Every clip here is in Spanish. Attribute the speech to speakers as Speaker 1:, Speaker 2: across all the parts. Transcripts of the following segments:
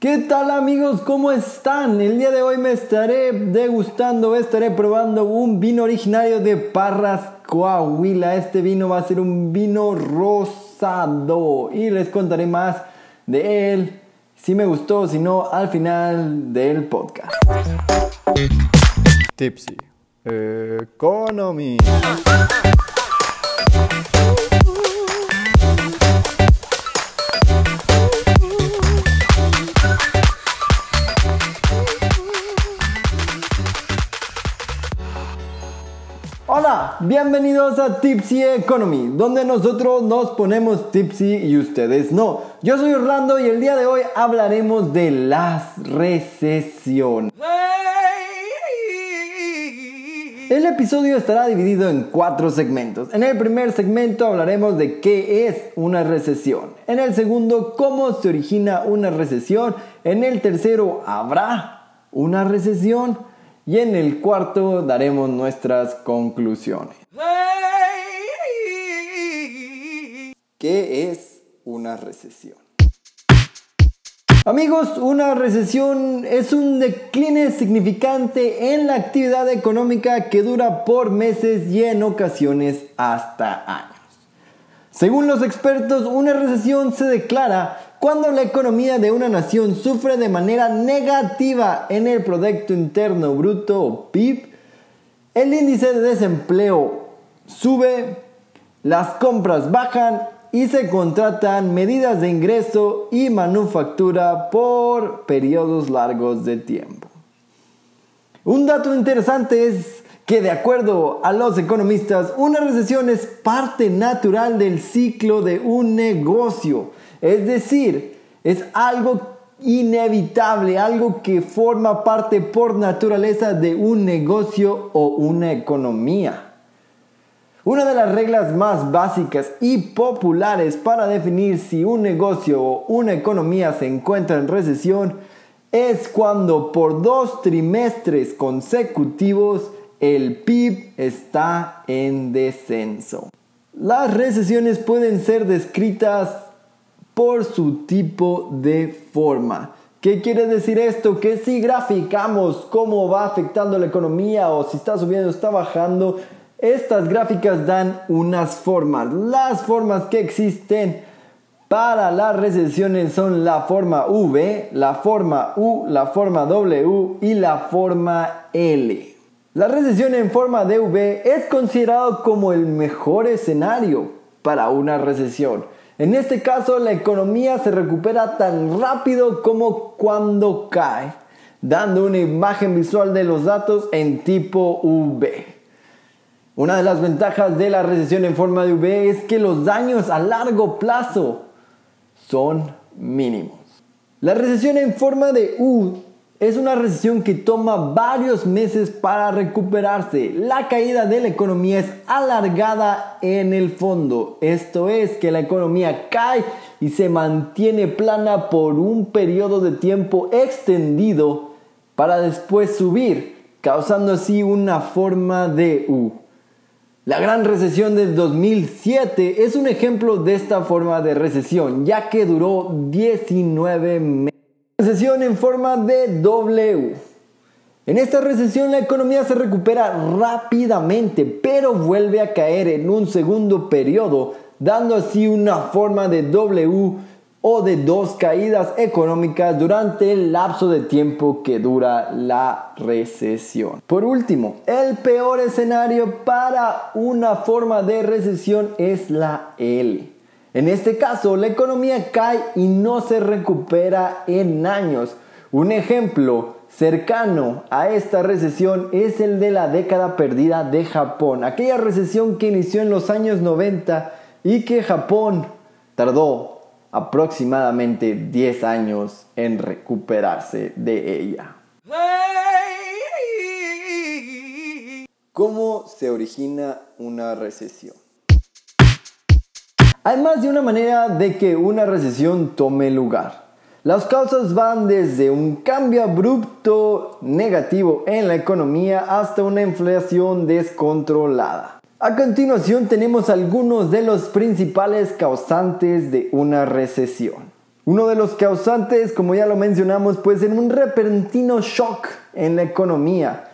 Speaker 1: ¿Qué tal amigos? ¿Cómo están? El día de hoy me estaré degustando, estaré probando un vino originario de Parras, Coahuila. Este vino va a ser un vino rosado y les contaré más de él, si me gustó, si no, al final del podcast. Tipsy Economy. Bienvenidos a Tipsy Economy, donde nosotros nos ponemos tipsy y ustedes no. Yo soy Orlando y el día de hoy hablaremos de las recesiones. El episodio estará dividido en cuatro segmentos. En el primer segmento hablaremos de qué es una recesión. En el segundo, cómo se origina una recesión. En el tercero, ¿habrá una recesión? Y en el cuarto daremos nuestras conclusiones. ¿Qué es una recesión? Amigos, una recesión es un decline significante en la actividad económica que dura por meses y en ocasiones hasta años. Según los expertos, una recesión se declara cuando la economía de una nación sufre de manera negativa en el Producto Interno Bruto o PIB, el índice de desempleo sube, las compras bajan y se contratan medidas de ingreso y manufactura por periodos largos de tiempo. Un dato interesante es que de acuerdo a los economistas, una recesión es parte natural del ciclo de un negocio es decir, es algo inevitable, algo que forma parte por naturaleza de un negocio o una economía. Una de las reglas más básicas y populares para definir si un negocio o una economía se encuentra en recesión es cuando por dos trimestres consecutivos el PIB está en descenso. Las recesiones pueden ser descritas por su tipo de forma. ¿Qué quiere decir esto? Que si graficamos cómo va afectando la economía o si está subiendo o está bajando, estas gráficas dan unas formas. Las formas que existen para las recesiones son la forma V, la forma U, la forma W y la forma L. La recesión en forma de V es considerado como el mejor escenario para una recesión en este caso, la economía se recupera tan rápido como cuando cae, dando una imagen visual de los datos en tipo V. Una de las ventajas de la recesión en forma de V es que los daños a largo plazo son mínimos. La recesión en forma de U es una recesión que toma varios meses para recuperarse. La caída de la economía es alargada en el fondo. Esto es que la economía cae y se mantiene plana por un periodo de tiempo extendido para después subir, causando así una forma de U. La gran recesión del 2007 es un ejemplo de esta forma de recesión, ya que duró 19 meses. Recesión en forma de W. En esta recesión la economía se recupera rápidamente, pero vuelve a caer en un segundo periodo, dando así una forma de W o de dos caídas económicas durante el lapso de tiempo que dura la recesión. Por último, el peor escenario para una forma de recesión es la L. En este caso, la economía cae y no se recupera en años. Un ejemplo cercano a esta recesión es el de la década perdida de Japón, aquella recesión que inició en los años 90 y que Japón tardó aproximadamente 10 años en recuperarse de ella. ¿Cómo se origina una recesión? Hay más de una manera de que una recesión tome lugar. Las causas van desde un cambio abrupto negativo en la economía hasta una inflación descontrolada. A continuación tenemos algunos de los principales causantes de una recesión. Uno de los causantes, como ya lo mencionamos, puede un repentino shock en la economía,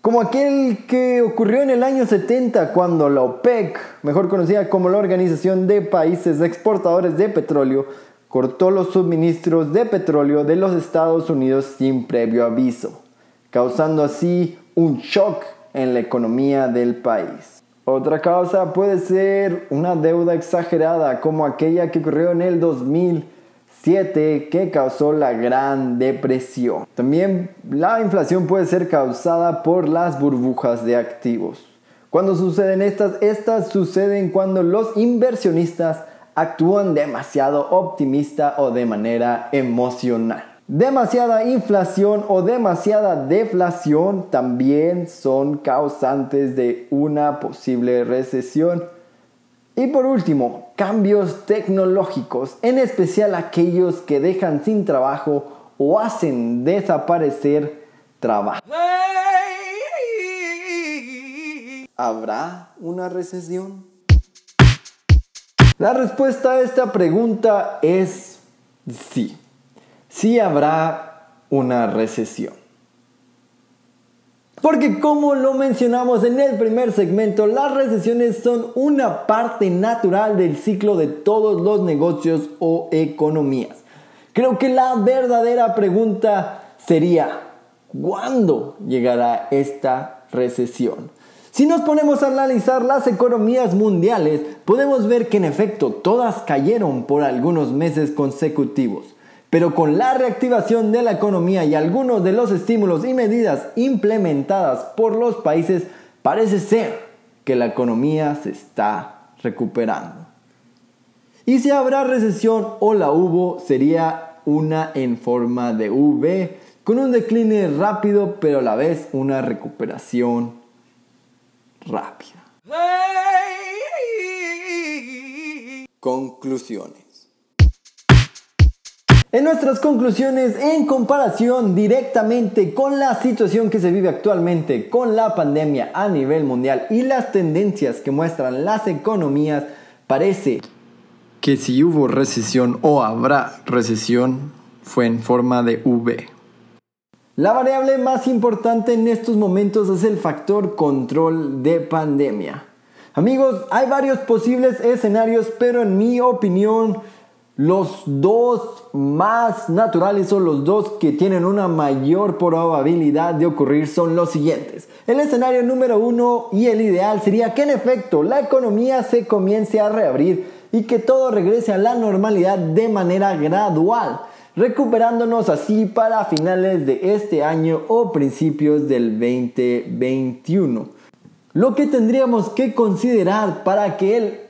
Speaker 1: como aquel que ocurrió en el año 70 cuando la OPEC, mejor conocida como la Organización de Países Exportadores de Petróleo, cortó los suministros de petróleo de los Estados Unidos sin previo aviso, causando así un shock en la economía del país. Otra causa puede ser una deuda exagerada como aquella que ocurrió en el 2007 que causó la Gran Depresión. También la inflación puede ser causada por las burbujas de activos. Cuando suceden estas, estas suceden cuando los inversionistas actúan demasiado optimista o de manera emocional. Demasiada inflación o demasiada deflación también son causantes de una posible recesión. Y por último, cambios tecnológicos, en especial aquellos que dejan sin trabajo o hacen desaparecer trabajo. ¿Habrá una recesión? La respuesta a esta pregunta es sí sí habrá una recesión. Porque como lo mencionamos en el primer segmento, las recesiones son una parte natural del ciclo de todos los negocios o economías. Creo que la verdadera pregunta sería, ¿cuándo llegará esta recesión? Si nos ponemos a analizar las economías mundiales, podemos ver que en efecto todas cayeron por algunos meses consecutivos. Pero con la reactivación de la economía y algunos de los estímulos y medidas implementadas por los países, parece ser que la economía se está recuperando. Y si habrá recesión o la hubo, sería una en forma de V, con un decline rápido, pero a la vez una recuperación rápida. Conclusiones. En nuestras conclusiones, en comparación directamente con la situación que se vive actualmente con la pandemia a nivel mundial y las tendencias que muestran las economías, parece que si hubo recesión o habrá recesión fue en forma de V. La variable más importante en estos momentos es el factor control de pandemia. Amigos, hay varios posibles escenarios, pero en mi opinión, los dos más naturales o los dos que tienen una mayor probabilidad de ocurrir son los siguientes. El escenario número uno y el ideal sería que en efecto la economía se comience a reabrir y que todo regrese a la normalidad de manera gradual, recuperándonos así para finales de este año o principios del 2021. Lo que tendríamos que considerar para que el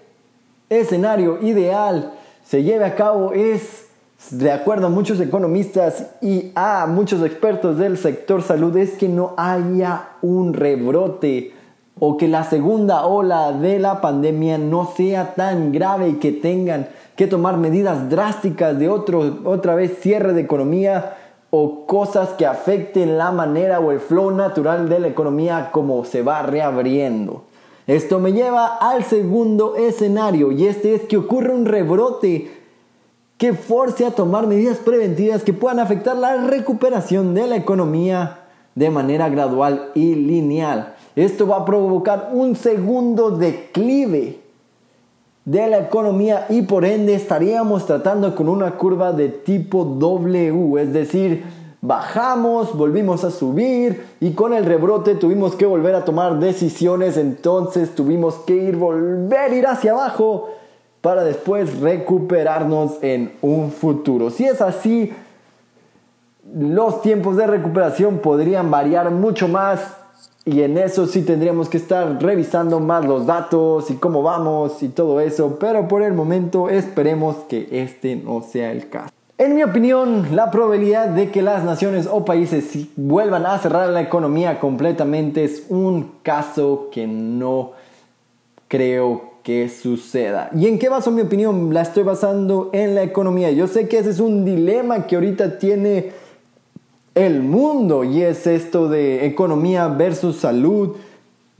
Speaker 1: escenario ideal se lleve a cabo es, de acuerdo a muchos economistas y a muchos expertos del sector salud, es que no haya un rebrote o que la segunda ola de la pandemia no sea tan grave y que tengan que tomar medidas drásticas de otro, otra vez cierre de economía o cosas que afecten la manera o el flow natural de la economía como se va reabriendo. Esto me lleva al segundo escenario y este es que ocurre un rebrote que force a tomar medidas preventivas que puedan afectar la recuperación de la economía de manera gradual y lineal. Esto va a provocar un segundo declive de la economía y por ende estaríamos tratando con una curva de tipo W, es decir, bajamos, volvimos a subir y con el rebrote tuvimos que volver a tomar decisiones, entonces tuvimos que ir, volver, ir hacia abajo para después recuperarnos en un futuro. Si es así, los tiempos de recuperación podrían variar mucho más y en eso sí tendríamos que estar revisando más los datos y cómo vamos y todo eso, pero por el momento esperemos que este no sea el caso. En mi opinión, la probabilidad de que las naciones o países vuelvan a cerrar la economía completamente es un caso que no creo que suceda. ¿Y en qué baso mi opinión? La estoy basando en la economía. Yo sé que ese es un dilema que ahorita tiene el mundo y es esto de economía versus salud.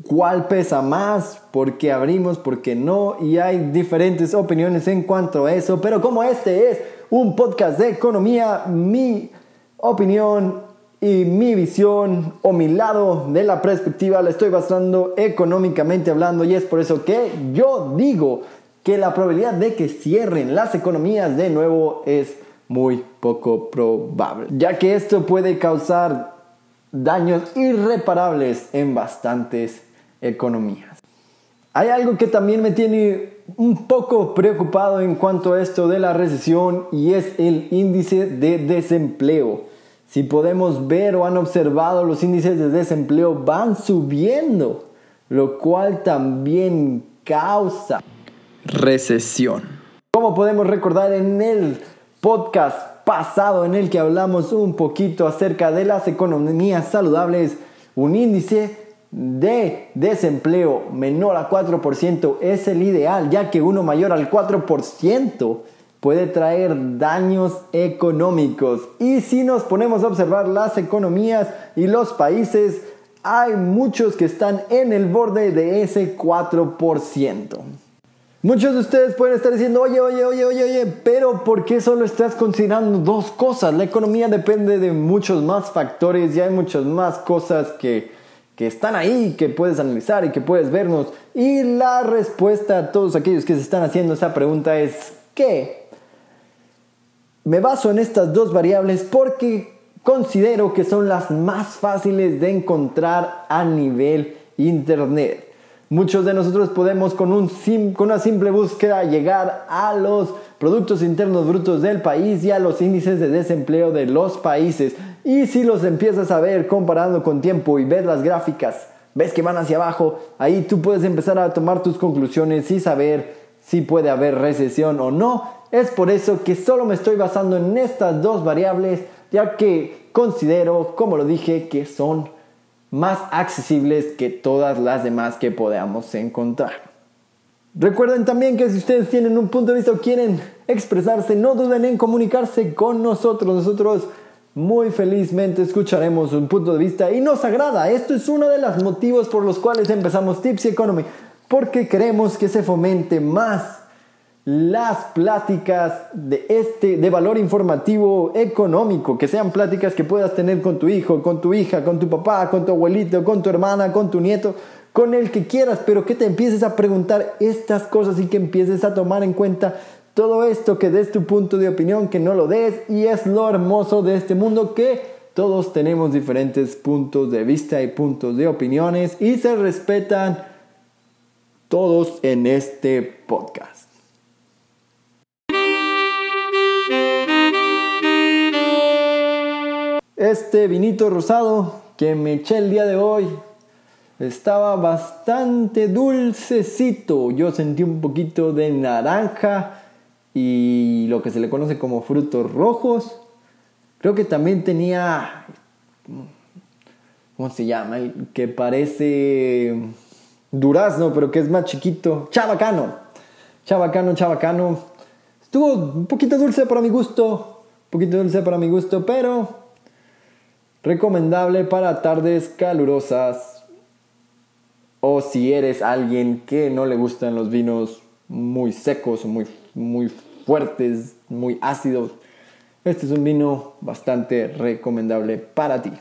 Speaker 1: ¿Cuál pesa más? ¿Por qué abrimos? ¿Por qué no? Y hay diferentes opiniones en cuanto a eso, pero como este es un podcast de economía, mi opinión y mi visión o mi lado de la perspectiva la estoy basando económicamente hablando y es por eso que yo digo que la probabilidad de que cierren las economías de nuevo es muy poco probable, ya que esto puede causar daños irreparables en bastantes economías. Hay algo que también me tiene un poco preocupado en cuanto a esto de la recesión y es el índice de desempleo. Si podemos ver o han observado, los índices de desempleo van subiendo, lo cual también causa recesión. Como podemos recordar en el podcast pasado en el que hablamos un poquito acerca de las economías saludables, un índice de desempleo menor a 4% es el ideal, ya que uno mayor al 4% puede traer daños económicos. Y si nos ponemos a observar las economías y los países, hay muchos que están en el borde de ese 4%. Muchos de ustedes pueden estar diciendo, oye, oye, oye, oye, oye, pero ¿por qué solo estás considerando dos cosas? La economía depende de muchos más factores y hay muchas más cosas que, que están ahí, que puedes analizar y que puedes vernos. Y la respuesta a todos aquellos que se están haciendo esa pregunta es que me baso en estas dos variables porque considero que son las más fáciles de encontrar a nivel internet. Muchos de nosotros podemos con, un con una simple búsqueda llegar a los productos internos brutos del país y a los índices de desempleo de los países. Y si los empiezas a ver comparando con tiempo y ves las gráficas, ves que van hacia abajo, ahí tú puedes empezar a tomar tus conclusiones y saber si puede haber recesión o no. Es por eso que solo me estoy basando en estas dos variables, ya que considero, como lo dije, que son más accesibles que todas las demás que podamos encontrar. Recuerden también que si ustedes tienen un punto de vista o quieren expresarse, no duden en comunicarse con nosotros. Nosotros muy felizmente escucharemos un punto de vista y nos agrada. Esto es uno de los motivos por los cuales empezamos Tips Economy, porque queremos que se fomente más las pláticas de este de valor informativo económico, que sean pláticas que puedas tener con tu hijo, con tu hija, con tu papá, con tu abuelito, con tu hermana, con tu nieto, con el que quieras, pero que te empieces a preguntar estas cosas y que empieces a tomar en cuenta todo esto, que des tu punto de opinión, que no lo des y es lo hermoso de este mundo que todos tenemos diferentes puntos de vista y puntos de opiniones y se respetan todos en este podcast. Este vinito rosado que me eché el día de hoy estaba bastante dulcecito. Yo sentí un poquito de naranja y lo que se le conoce como frutos rojos. Creo que también tenía, ¿cómo se llama? Que parece durazno, pero que es más chiquito. Chabacano. Chabacano, chabacano. Estuvo un poquito dulce para mi gusto. Un poquito dulce para mi gusto, pero Recomendable para tardes calurosas o si eres alguien que no le gustan los vinos muy secos o muy, muy fuertes, muy ácidos. Este es un vino bastante recomendable para ti.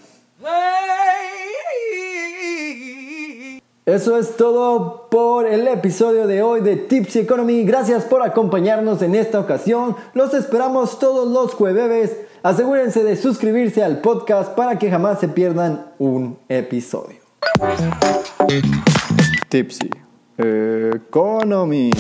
Speaker 1: Eso es todo por el episodio de hoy de Tipsy Economy. Gracias por acompañarnos en esta ocasión. Los esperamos todos los jueves Asegúrense de suscribirse al podcast para que jamás se pierdan un episodio. Tipsy Economy.